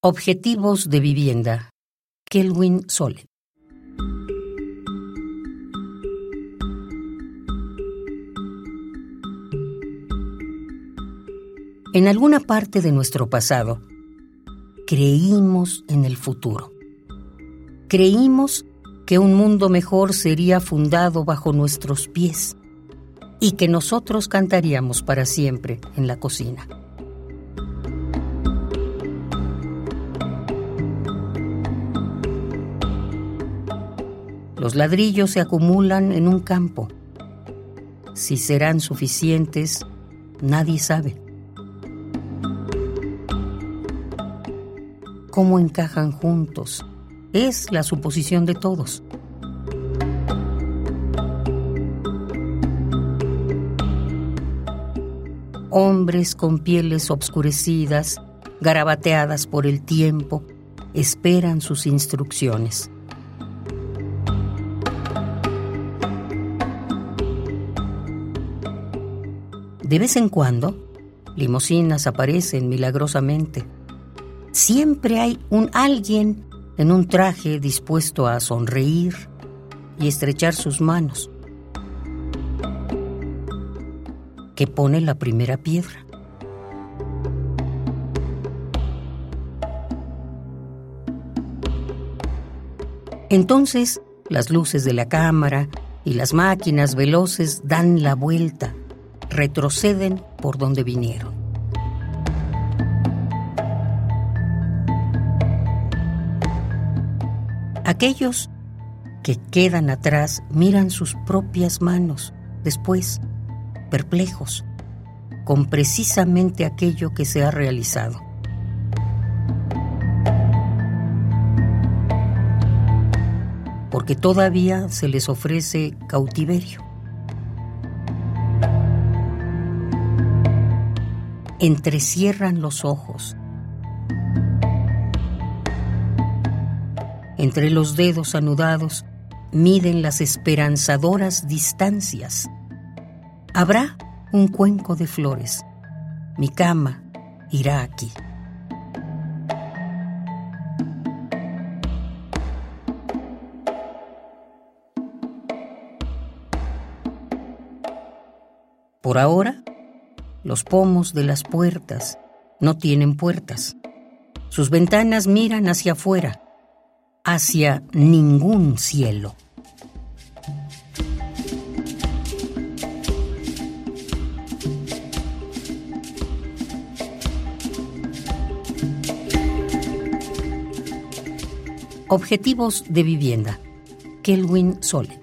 Objetivos de vivienda. Kelwin Sole. En alguna parte de nuestro pasado, creímos en el futuro. Creímos que un mundo mejor sería fundado bajo nuestros pies y que nosotros cantaríamos para siempre en la cocina. Los ladrillos se acumulan en un campo. Si serán suficientes, nadie sabe. ¿Cómo encajan juntos? Es la suposición de todos. Hombres con pieles obscurecidas, garabateadas por el tiempo, esperan sus instrucciones. De vez en cuando, limosinas aparecen milagrosamente. Siempre hay un alguien en un traje dispuesto a sonreír y estrechar sus manos, que pone la primera piedra. Entonces, las luces de la cámara y las máquinas veloces dan la vuelta retroceden por donde vinieron. Aquellos que quedan atrás miran sus propias manos, después, perplejos, con precisamente aquello que se ha realizado. Porque todavía se les ofrece cautiverio. Entrecierran los ojos. Entre los dedos anudados miden las esperanzadoras distancias. Habrá un cuenco de flores. Mi cama irá aquí. Por ahora, los pomos de las puertas no tienen puertas. Sus ventanas miran hacia afuera, hacia ningún cielo. Objetivos de vivienda. Kelwin Sole.